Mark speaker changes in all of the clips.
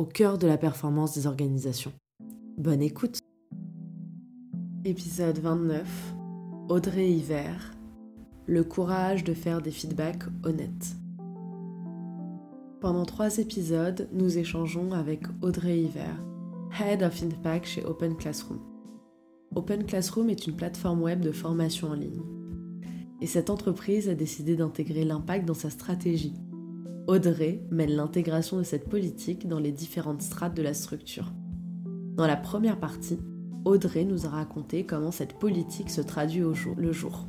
Speaker 1: au cœur de la performance des organisations. Bonne écoute Épisode 29 Audrey Hiver Le courage de faire des feedbacks honnêtes. Pendant trois épisodes, nous échangeons avec Audrey Hiver, Head of Impact chez Open Classroom. Open Classroom est une plateforme web de formation en ligne. Et cette entreprise a décidé d'intégrer l'impact dans sa stratégie. Audrey mène l'intégration de cette politique dans les différentes strates de la structure. Dans la première partie, Audrey nous a raconté comment cette politique se traduit au jour le jour.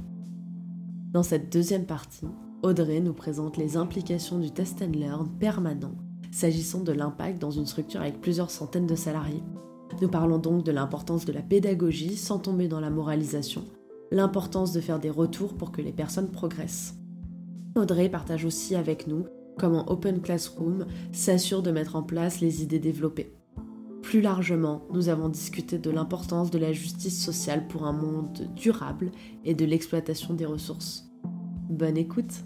Speaker 1: Dans cette deuxième partie, Audrey nous présente les implications du test and learn permanent s'agissant de l'impact dans une structure avec plusieurs centaines de salariés. Nous parlons donc de l'importance de la pédagogie sans tomber dans la moralisation, l'importance de faire des retours pour que les personnes progressent. Audrey partage aussi avec nous comment Open Classroom s'assure de mettre en place les idées développées. Plus largement, nous avons discuté de l'importance de la justice sociale pour un monde durable et de l'exploitation des ressources. Bonne écoute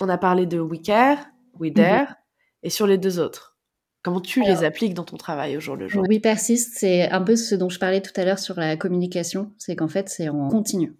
Speaker 1: on a parlé de We Care, We Dare, et sur les deux autres. Comment tu les appliques dans ton travail au jour le jour?
Speaker 2: We Persist, c'est un peu ce dont je parlais tout à l'heure sur la communication, c'est qu'en fait c'est en continu.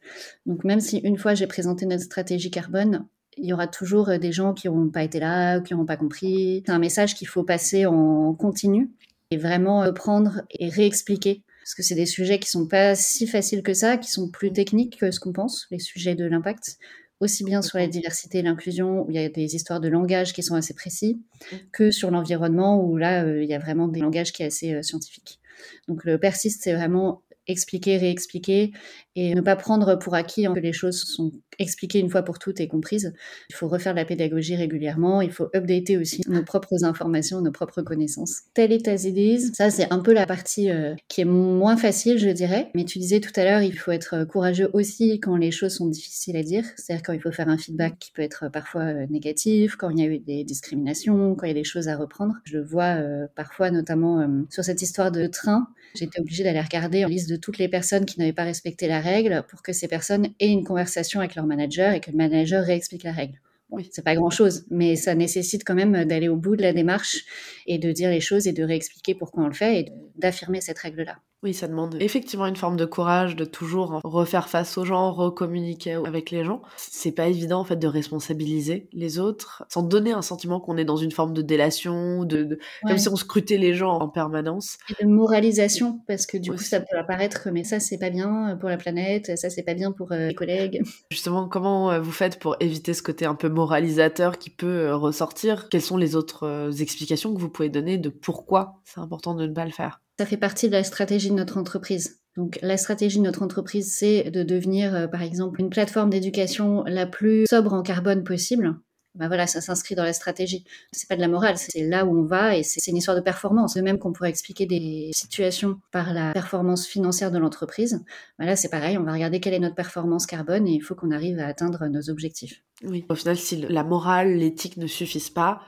Speaker 2: Donc même si une fois j'ai présenté notre stratégie carbone, il y aura toujours des gens qui n'auront pas été là, qui n'auront pas compris. C'est un message qu'il faut passer en continu et vraiment prendre et réexpliquer parce que c'est des sujets qui sont pas si faciles que ça, qui sont plus techniques que ce qu'on pense, les sujets de l'impact aussi bien sur la diversité et l'inclusion, où il y a des histoires de langage qui sont assez précis, mmh. que sur l'environnement, où là, euh, il y a vraiment des langages qui sont assez euh, scientifiques. Donc le persiste, c'est vraiment expliquer, réexpliquer et ne pas prendre pour acquis que les choses sont expliquées une fois pour toutes et comprises. Il faut refaire de la pédagogie régulièrement, il faut updater aussi nos propres informations, nos propres connaissances. Tell it as it ça c'est un peu la partie euh, qui est moins facile, je dirais. Mais tu disais tout à l'heure, il faut être courageux aussi quand les choses sont difficiles à dire, c'est-à-dire quand il faut faire un feedback qui peut être parfois euh, négatif, quand il y a eu des discriminations, quand il y a des choses à reprendre. Je le vois euh, parfois notamment sur cette histoire de train, j'étais obligée d'aller regarder en liste de toutes les personnes qui n'avaient pas respecté la règle pour que ces personnes aient une conversation avec leur manager et que le manager réexplique la règle. Oui, c'est pas grand chose, mais ça nécessite quand même d'aller au bout de la démarche et de dire les choses et de réexpliquer pourquoi on le fait et d'affirmer cette règle-là.
Speaker 1: Oui, ça demande effectivement une forme de courage de toujours refaire face aux gens, recommuniquer avec les gens. C'est pas évident en fait de responsabiliser les autres sans donner un sentiment qu'on est dans une forme de délation, de, comme si on scrutait les gens en permanence.
Speaker 2: Et de moralisation parce que du coup ça peut apparaître mais ça c'est pas bien pour la planète, ça c'est pas bien pour euh, les collègues.
Speaker 1: Justement, comment euh, vous faites pour éviter ce côté un peu moralisateur qui peut euh, ressortir? Quelles sont les autres explications que vous pouvez donner de pourquoi c'est important de ne pas le faire?
Speaker 2: Ça fait partie de la stratégie de notre entreprise. Donc la stratégie de notre entreprise, c'est de devenir, euh, par exemple, une plateforme d'éducation la plus sobre en carbone possible. Ben voilà, ça s'inscrit dans la stratégie. C'est pas de la morale, c'est là où on va et c'est une histoire de performance. De même qu'on pourrait expliquer des situations par la performance financière de l'entreprise, ben là c'est pareil, on va regarder quelle est notre performance carbone et il faut qu'on arrive à atteindre nos objectifs.
Speaker 1: Oui, au final, si la morale, l'éthique ne suffisent pas,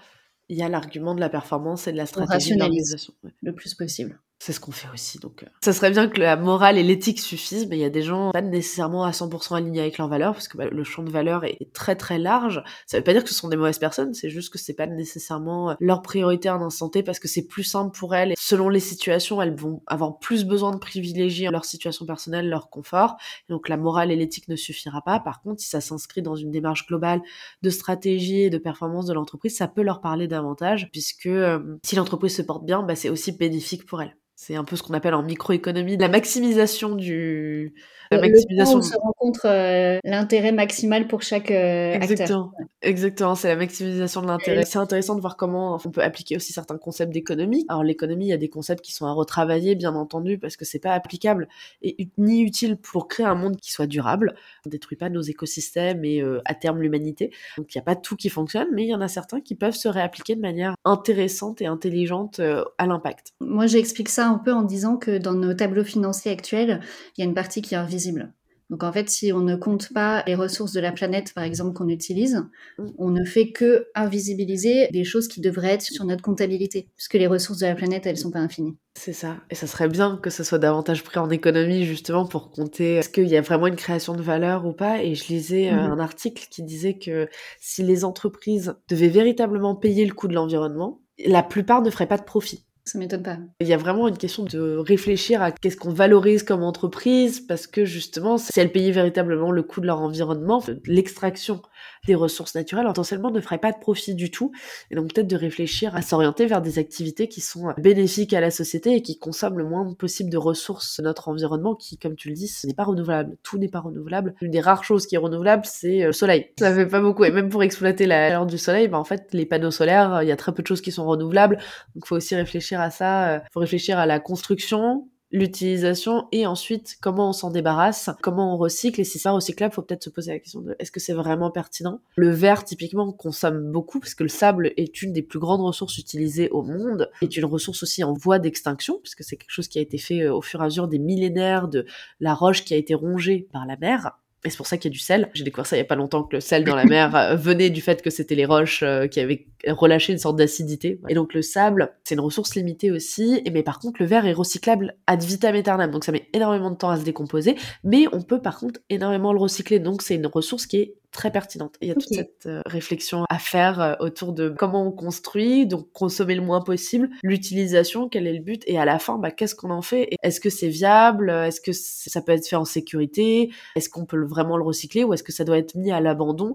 Speaker 1: il y a l'argument de la performance et de la stratégie d'organisation.
Speaker 2: Le plus possible.
Speaker 1: C'est ce qu'on fait aussi. Donc, euh. ça serait bien que la morale et l'éthique suffisent, mais il y a des gens pas nécessairement à 100% alignés avec leurs valeurs, parce que bah, le champ de valeurs est, très très large. Ça veut pas dire que ce sont des mauvaises personnes, c'est juste que c'est pas nécessairement euh, leur priorité à un instant T, parce que c'est plus simple pour elles. Selon les situations, elles vont avoir plus besoin de privilégier leur situation personnelle, leur confort. donc la morale et l'éthique ne suffira pas. Par contre, si ça s'inscrit dans une démarche globale de stratégie et de performance de l'entreprise, ça peut leur parler davantage, puisque euh, si l'entreprise se porte bien, bah, c'est aussi bénéfique pour elle. C'est un peu ce qu'on appelle en microéconomie la maximisation du,
Speaker 2: La maximisation. on se rencontre l'intérêt maximal pour chaque
Speaker 1: Exactement.
Speaker 2: acteur.
Speaker 1: Exactement, c'est la maximisation de l'intérêt. C'est intéressant de voir comment on peut appliquer aussi certains concepts d'économie. Alors l'économie, il y a des concepts qui sont à retravailler, bien entendu, parce que c'est pas applicable et ni utile pour créer un monde qui soit durable. On détruit pas nos écosystèmes et à terme l'humanité. Donc il n'y a pas tout qui fonctionne, mais il y en a certains qui peuvent se réappliquer de manière intéressante et intelligente à l'impact.
Speaker 2: Moi, j'explique ça un peu en disant que dans nos tableaux financiers actuels, il y a une partie qui est invisible. Donc en fait, si on ne compte pas les ressources de la planète, par exemple, qu'on utilise, mm. on ne fait que invisibiliser des choses qui devraient être sur notre comptabilité, puisque les ressources de la planète, elles ne sont pas infinies.
Speaker 1: C'est ça. Et ça serait bien que ce soit davantage pris en économie, justement, pour compter est-ce qu'il y a vraiment une création de valeur ou pas. Et je lisais euh, mm-hmm. un article qui disait que si les entreprises devaient véritablement payer le coût de l'environnement, la plupart ne feraient pas de profit.
Speaker 2: Ça m'étonne pas.
Speaker 1: Il y a vraiment une question de réfléchir à qu'est-ce qu'on valorise comme entreprise, parce que justement, si elles payaient véritablement le coût de leur environnement, l'extraction des ressources naturelles, potentiellement ne ferait pas de profit du tout. Et donc peut-être de réfléchir à s'orienter vers des activités qui sont bénéfiques à la société et qui consomment le moins possible de ressources notre environnement, qui, comme tu le dis, n'est pas renouvelable. Tout n'est pas renouvelable. Une des rares choses qui est renouvelable, c'est euh, le soleil. Ça fait pas beaucoup. Et même pour exploiter la chaleur du soleil, bah, en fait, les panneaux solaires, il y a très peu de choses qui sont renouvelables. Donc faut aussi réfléchir à ça. Euh, faut réfléchir à la construction, l'utilisation et ensuite comment on s'en débarrasse, comment on recycle et si c'est pas recyclable, faut peut-être se poser la question de est-ce que c'est vraiment pertinent? Le verre typiquement on consomme beaucoup parce que le sable est une des plus grandes ressources utilisées au monde, est une ressource aussi en voie d'extinction puisque c'est quelque chose qui a été fait euh, au fur et à mesure des millénaires de la roche qui a été rongée par la mer. Et c'est pour ça qu'il y a du sel. J'ai découvert ça il y a pas longtemps que le sel dans la mer euh, venait du fait que c'était les roches euh, qui avaient relâché une sorte d'acidité. Et donc le sable, c'est une ressource limitée aussi. Et mais par contre, le verre est recyclable ad vitam aeternam. Donc ça met énormément de temps à se décomposer. Mais on peut par contre énormément le recycler. Donc c'est une ressource qui est très pertinente. il y a toute cette euh, réflexion à faire euh, autour de comment on construit, donc consommer le moins possible, l'utilisation, quel est le but, et à la fin, bah, qu'est-ce qu'on en fait Est-ce que c'est viable Est-ce que ça peut être fait en sécurité Est-ce qu'on peut vraiment le recycler ou est-ce que ça doit être mis à l'abandon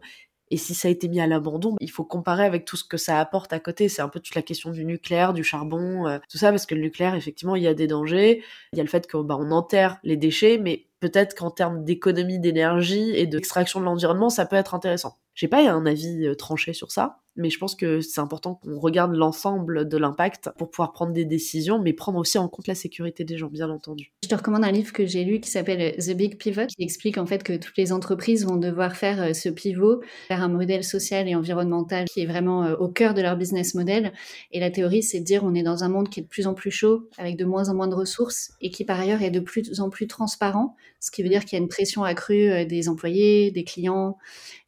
Speaker 1: et si ça a été mis à l'abandon, il faut comparer avec tout ce que ça apporte à côté. C'est un peu toute la question du nucléaire, du charbon, euh, tout ça, parce que le nucléaire, effectivement, il y a des dangers. Il y a le fait qu'on bah, on enterre les déchets, mais peut-être qu'en termes d'économie d'énergie et d'extraction de l'environnement, ça peut être intéressant. J'ai pas un avis euh, tranché sur ça, mais je pense que c'est important qu'on regarde l'ensemble de l'impact pour pouvoir prendre des décisions, mais prendre aussi en compte la sécurité des gens, bien entendu.
Speaker 2: Je te recommande un livre que j'ai lu qui s'appelle The Big Pivot, qui explique en fait que toutes les entreprises vont devoir faire euh, ce pivot vers un modèle social et environnemental qui est vraiment euh, au cœur de leur business model. Et la théorie, c'est de dire on est dans un monde qui est de plus en plus chaud, avec de moins en moins de ressources, et qui par ailleurs est de plus en plus transparent, ce qui veut dire qu'il y a une pression accrue euh, des employés, des clients,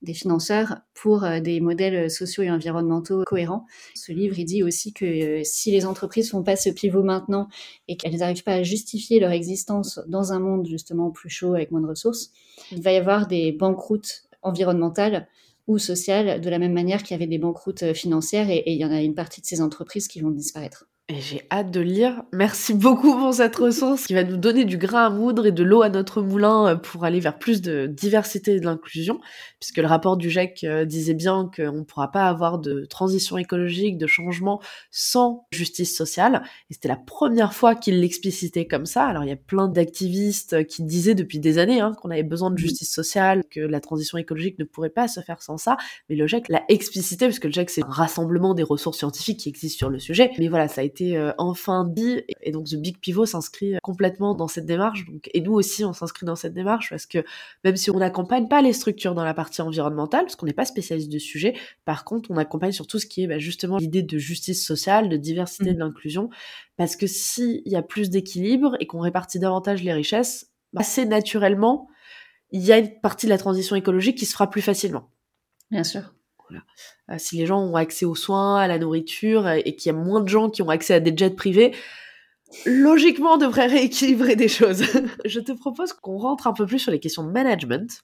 Speaker 2: des financeurs pour des modèles sociaux et environnementaux cohérents. Ce livre, il dit aussi que euh, si les entreprises font pas ce pivot maintenant et qu'elles n'arrivent pas à justifier leur existence dans un monde justement plus chaud avec moins de ressources, il va y avoir des banqueroutes environnementales ou sociales de la même manière qu'il y avait des banqueroutes euh, financières et il y en a une partie de ces entreprises qui vont disparaître.
Speaker 1: Et j'ai hâte de lire. Merci beaucoup pour cette ressource qui va nous donner du grain à moudre et de l'eau à notre moulin euh, pour aller vers plus de diversité et de l'inclusion, puisque le rapport du GIEC euh, disait bien qu'on ne pourra pas avoir de transition écologique, de changement sans justice sociale. Et c'était la première fois qu'il l'explicitait comme ça. Alors il y a plein d'activistes qui disaient depuis des années hein, qu'on avait besoin de justice sociale, que la transition écologique ne pourrait pas se faire sans ça. Mais le GIEC l'a explicité, puisque le GIEC c'est un rassemblement des ressources scientifiques qui existent sur le sujet. Mais voilà, ça a été euh, enfin dit. Et donc, The Big Pivot s'inscrit complètement dans cette démarche. Donc, et nous aussi, on s'inscrit dans cette démarche parce que même si on n'accompagne pas les structures dans la partie environnementale, parce qu'on n'est pas spécialiste du sujet, par contre, on accompagne sur tout ce qui est bah, justement l'idée de justice sociale, de diversité, mmh. de l'inclusion. Parce que s'il y a plus d'équilibre et qu'on répartit davantage les richesses, bah, assez naturellement, il y a une partie de la transition écologique qui se fera plus facilement.
Speaker 2: Bien sûr.
Speaker 1: Euh, si les gens ont accès aux soins, à la nourriture, euh, et qu'il y a moins de gens qui ont accès à des jets privés, logiquement, on devrait rééquilibrer des choses. Je te propose qu'on rentre un peu plus sur les questions de management.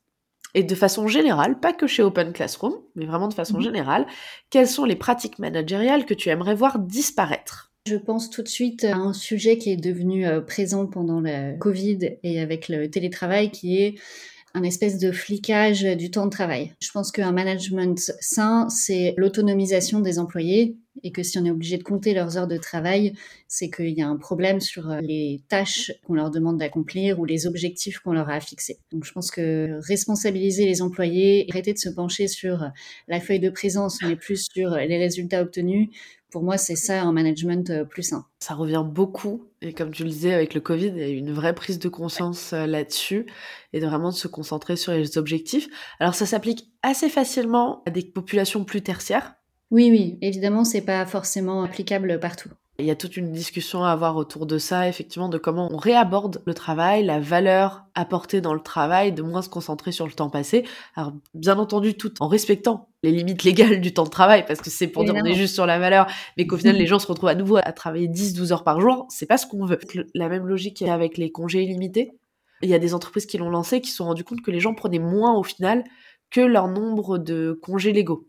Speaker 1: Et de façon générale, pas que chez Open Classroom, mais vraiment de façon mhm. générale, quelles sont les pratiques managériales que tu aimerais voir disparaître?
Speaker 2: Je pense tout de suite à un sujet qui est devenu euh, présent pendant le Covid et avec le télétravail, qui est un espèce de flicage du temps de travail. Je pense qu'un management sain, c'est l'autonomisation des employés et que si on est obligé de compter leurs heures de travail, c'est qu'il y a un problème sur les tâches qu'on leur demande d'accomplir ou les objectifs qu'on leur a fixés. Donc je pense que responsabiliser les employés, arrêter de se pencher sur la feuille de présence, mais plus sur les résultats obtenus, pour moi, c'est ça un management euh, plus sain.
Speaker 1: Ça revient beaucoup. Et comme tu le disais, avec le Covid, il y a eu une vraie prise de conscience euh, là-dessus et de vraiment de se concentrer sur les objectifs. Alors, ça s'applique assez facilement à des populations plus tertiaires?
Speaker 2: Oui, oui, évidemment, c'est pas forcément applicable partout.
Speaker 1: Il y a toute une discussion à avoir autour de ça, effectivement, de comment on réaborde le travail, la valeur apportée dans le travail, de moins se concentrer sur le temps passé. Alors, bien entendu, tout en respectant les limites légales du temps de travail, parce que c'est pour dire on est juste sur la valeur, mais qu'au final, les gens se retrouvent à nouveau à travailler 10-12 heures par jour. C'est pas ce qu'on veut. La même logique avec les congés illimités. Il y a des entreprises qui l'ont lancé, qui se sont rendues compte que les gens prenaient moins au final que leur nombre de congés légaux.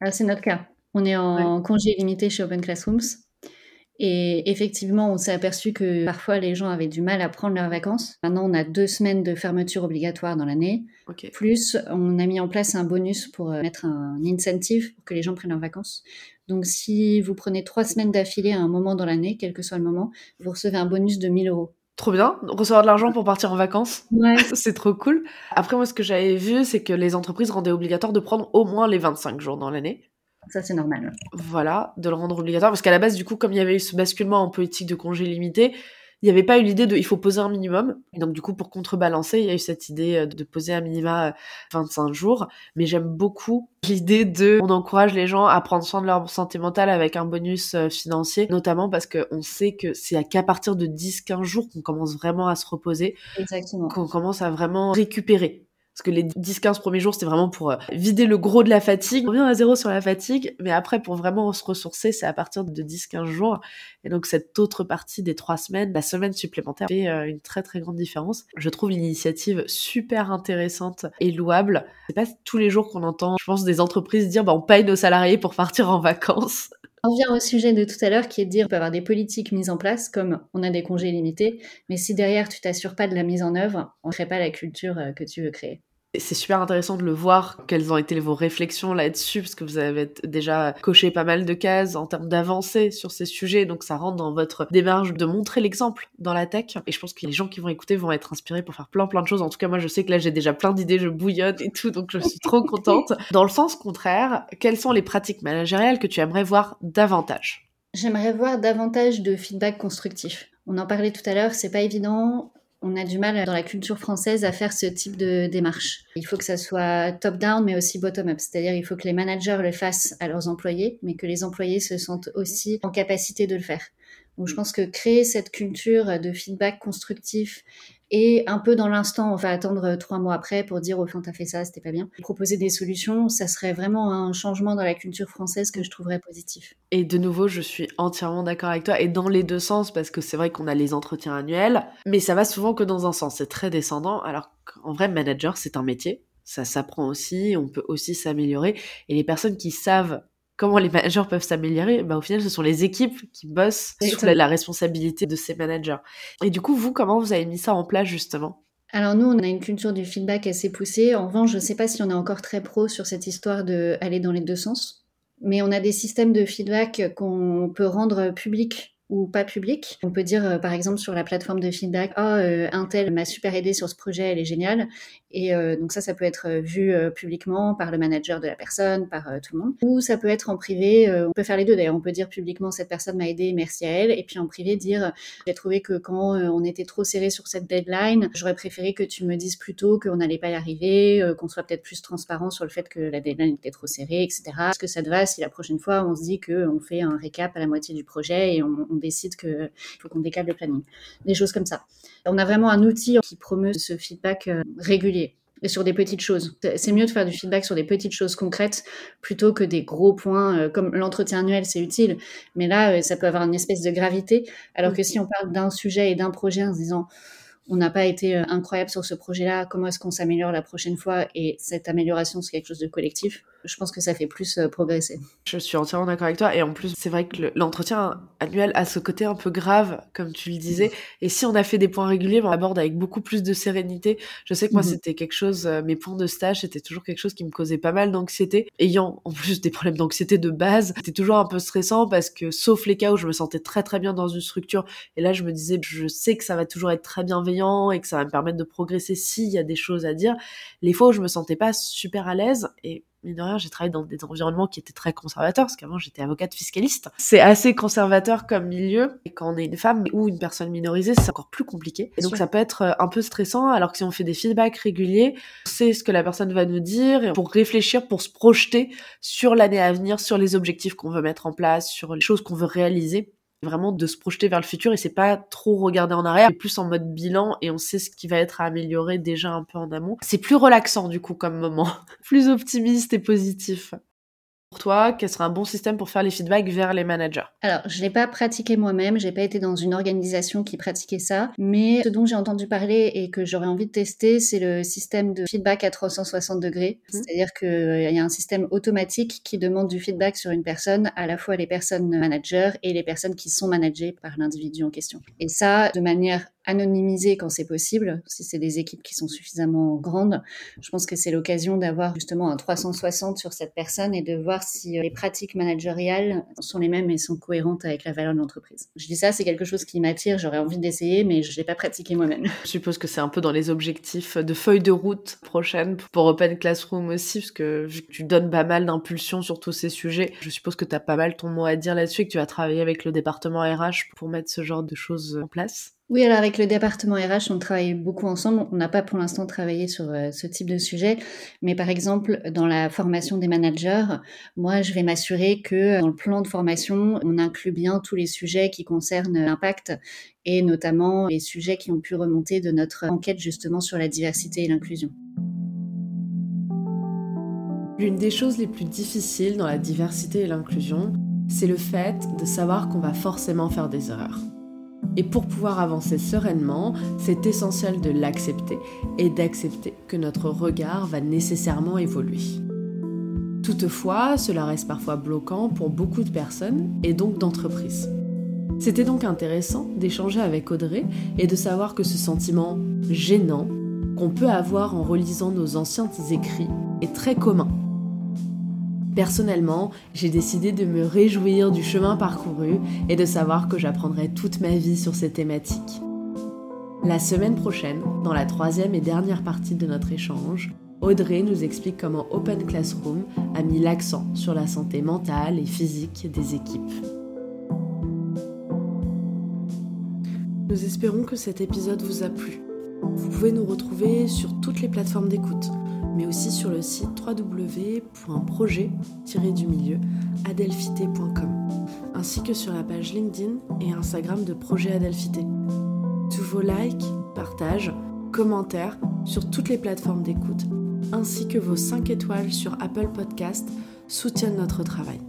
Speaker 2: Ah, c'est notre cas. On est en congé illimité chez Open Classrooms. Et effectivement, on s'est aperçu que parfois les gens avaient du mal à prendre leurs vacances. Maintenant, on a deux semaines de fermeture obligatoire dans l'année. Plus, on a mis en place un bonus pour euh, mettre un incentive pour que les gens prennent leurs vacances. Donc, si vous prenez trois semaines d'affilée à un moment dans l'année, quel que soit le moment, vous recevez un bonus de 1000 euros.
Speaker 1: Trop bien, recevoir de l'argent pour partir en vacances.
Speaker 2: Ouais.
Speaker 1: c'est trop cool. Après, moi, ce que j'avais vu, c'est que les entreprises rendaient obligatoire de prendre au moins les 25 jours dans l'année.
Speaker 2: Ça, c'est normal.
Speaker 1: Voilà, de le rendre obligatoire. Parce qu'à la base, du coup, comme il y avait eu ce basculement en politique de congé limité, il n'y avait pas eu l'idée de il faut poser un minimum. Et donc, du coup, pour contrebalancer, il y a eu cette idée euh, de poser un minima 25 euh, jours. Mais j'aime beaucoup l'idée de on encourage les gens à prendre soin de leur santé mentale avec un bonus euh, financier, notamment parce qu'on sait que c'est qu'à partir de 10-15 jours qu'on commence vraiment à se reposer.
Speaker 2: Exactement.
Speaker 1: Qu'on commence à vraiment récupérer. Parce que les 10-15 premiers jours, c'était vraiment pour euh, vider le gros de la fatigue. On revient à zéro sur la fatigue, mais après, pour vraiment se ressourcer, c'est à partir de 10-15 jours. Et donc, cette autre partie des trois semaines, la semaine supplémentaire, fait euh, une très très grande différence. Je trouve l'initiative super intéressante et louable. C'est pas tous les jours qu'on entend, je pense, des entreprises dire, bah, on paye nos salariés pour partir en vacances.
Speaker 2: On vient au sujet de tout à l'heure qui est de dire qu'on peut avoir des politiques mises en place, comme on a des congés limités, mais si derrière tu t'assures pas de la mise en œuvre, on ne crée pas la culture euh, que tu veux créer.
Speaker 1: C'est super intéressant de le voir, quelles ont été vos réflexions là-dessus, parce que vous avez déjà coché pas mal de cases en termes d'avancée sur ces sujets, donc ça rentre dans votre démarche de montrer l'exemple dans la tech. Et je pense que les gens qui vont écouter vont être inspirés pour faire plein plein de choses. En tout cas, moi je sais que là j'ai déjà plein d'idées, je bouillonne et tout, donc je suis trop contente. Dans le sens contraire, quelles sont les pratiques managériales que tu aimerais voir davantage?
Speaker 2: J'aimerais voir davantage de feedback constructif. On en parlait tout à l'heure, c'est pas évident on a du mal dans la culture française à faire ce type de démarche. Il faut que ça soit top-down, mais aussi bottom-up. C'est-à-dire, il faut que les managers le fassent à leurs employés, mais que les employés se sentent aussi en capacité de le faire. Donc, je pense que créer cette culture de feedback constructif et un peu dans l'instant, on va attendre trois mois après pour dire au fond, t'as fait ça, c'était pas bien. Proposer des solutions, ça serait vraiment un changement dans la culture française que je trouverais positif.
Speaker 1: Et de nouveau, je suis entièrement d'accord avec toi et dans les deux sens parce que c'est vrai qu'on a les entretiens annuels, mais ça va souvent que dans un sens. C'est très descendant. Alors qu'en vrai, manager, c'est un métier. Ça s'apprend aussi, on peut aussi s'améliorer. Et les personnes qui savent comment les managers peuvent s'améliorer, bah, au final, ce sont les équipes qui bossent sur la, responsabilité de ces managers. Et du coup, vous, comment vous avez mis ça en place justement?
Speaker 2: Alors nous, on a une culture du feedback assez poussée. En revanche, je ne sais pas si on est encore très pro sur cette histoire d'aller dans les deux sens. Mais on a des systèmes de feedback qu'on peut rendre publics ou pas public. On peut dire, euh, par exemple, sur la plateforme de feedback, oh, un tel m'a super aidé sur ce projet, elle est géniale. Et euh, donc ça, ça peut être vu publiquement par le manager de la personne, par tout le monde. Ou ça peut être en privé, on peut faire les deux d'ailleurs. On peut dire publiquement, cette personne m'a aidé, merci à elle. Et puis en privé, dire, j'ai trouvé que quand on était trop serré sur cette deadline, j'aurais préféré que tu me dises plus tôt qu'on n'allait pas y arriver, qu'on soit peut-être plus transparent sur le fait que la deadline était trop serrée, etc. Est-ce que ça te va si la prochaine fois, on se dit qu'on fait un récap à la moitié du projet et on décide qu'il faut qu'on décale le planning. Des choses comme ça. On a vraiment un outil qui promeut ce feedback euh, régulier et sur des petites choses. C'est mieux de faire du feedback sur des petites choses concrètes plutôt que des gros points euh, comme l'entretien annuel, c'est utile, mais là, euh, ça peut avoir une espèce de gravité. Alors que si on parle d'un sujet et d'un projet en se disant on n'a pas été incroyable sur ce projet-là, comment est-ce qu'on s'améliore la prochaine fois? Et cette amélioration, c'est quelque chose de collectif. Je pense que ça fait plus progresser.
Speaker 1: Je suis entièrement d'accord avec toi. Et en plus, c'est vrai que l'entretien annuel a ce côté un peu grave, comme tu le disais. Et si on a fait des points réguliers, on aborde avec beaucoup plus de sérénité. Je sais que moi, mmh c'était quelque chose, mes points de stage, c'était toujours quelque chose qui me causait pas mal d'anxiété. Ayant en plus des problèmes d'anxiété de base, c'était toujours un peu stressant parce que, sauf les cas où je me sentais très très bien dans une structure, et là, je me disais, je sais que ça va toujours être très bienveillant et que ça va me permettre de progresser s'il y a des choses à dire. Les fois où je me sentais pas super à l'aise, et mine de rien, j'ai travaillé dans des environnements qui étaient très conservateurs, parce qu'avant j'étais avocate fiscaliste. C'est assez conservateur comme milieu, et quand on est une femme ou une personne minorisée, c'est encore plus compliqué. Et donc ça peut être euh, un peu stressant, alors que si on fait des feedbacks réguliers, on sait ce que la personne va nous dire, pour réfléchir, pour se projeter sur l'année à venir, sur les objectifs qu'on veut mettre en place, sur les choses qu'on veut réaliser vraiment de se projeter vers le futur et c'est pas trop regarder en arrière, plus en mode bilan et on sait ce qui va être à améliorer déjà un peu en amont. C'est plus relaxant du coup comme moment, plus optimiste et positif toi, quel serait un bon système pour faire les feedbacks vers les managers?
Speaker 2: Alors, je l'ai pas pratiqué moi-même, j'ai pas été dans une organisation qui pratiquait ça, mais ce dont j'ai entendu parler et que j'aurais envie de tester, c'est le système de feedback à 360 degrés. Mmh. C'est-à-dire qu'il euh, y a un système automatique qui demande du feedback sur une personne, à la fois les personnes managers et les personnes qui sont managées par l'individu en question. Et ça, de manière anonymiser quand c'est possible, si c'est des équipes qui sont suffisamment grandes. Je pense que c'est l'occasion d'avoir justement un 360 sur cette personne et de voir si euh, les pratiques managériales sont les mêmes et sont cohérentes avec la valeur de l'entreprise. Je dis ça, c'est quelque chose qui m'attire, j'aurais envie d'essayer, mais je ne l'ai pas pratiqué moi-même.
Speaker 1: Je suppose que c'est un peu dans les objectifs de feuille de route prochaine pour Open Classroom aussi, parce que tu donnes pas mal d'impulsions sur tous ces sujets, je suppose que tu as pas mal ton mot à dire là-dessus et que tu vas travailler avec le département RH pour mettre ce genre de choses en place.
Speaker 2: Oui, alors avec le département RH, on travaille beaucoup ensemble. On n'a pas pour l'instant travaillé sur euh, ce type de sujet, mais par exemple, dans la formation des managers, moi, je vais m'assurer que dans le plan de formation, on inclut bien tous les sujets qui concernent l'impact et notamment les sujets qui ont pu remonter de notre enquête justement sur la diversité et l'inclusion.
Speaker 1: L'une des choses les plus difficiles dans la diversité et l'inclusion, c'est le fait de savoir qu'on va forcément faire des erreurs. Et pour pouvoir avancer sereinement, c'est essentiel de l'accepter et d'accepter que notre regard va nécessairement évoluer. Toutefois, cela reste parfois bloquant pour beaucoup de personnes et donc d'entreprises. C'était donc intéressant d'échanger avec Audrey et de savoir que ce sentiment gênant qu'on peut avoir en relisant nos anciens écrits est très commun Personnellement, j'ai décidé de me réjouir du chemin parcouru et de savoir que j'apprendrai toute ma vie sur ces thématiques. La semaine prochaine, dans la troisième et dernière partie de notre échange, Audrey nous explique comment Open Classroom a mis l'accent sur la santé mentale et physique des équipes. Nous espérons que cet épisode vous a plu. Vous pouvez nous retrouver sur toutes les plateformes d'écoute mais aussi sur le site www.projet-du-milieu adelphité.com, ainsi que sur la page LinkedIn et Instagram de Projet Adelphité. Tous vos likes, partages, commentaires sur toutes les plateformes d'écoute, ainsi que vos 5 étoiles sur Apple Podcast soutiennent notre travail.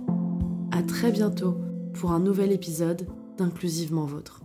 Speaker 1: À très bientôt pour un nouvel épisode d'Inclusivement Vôtre.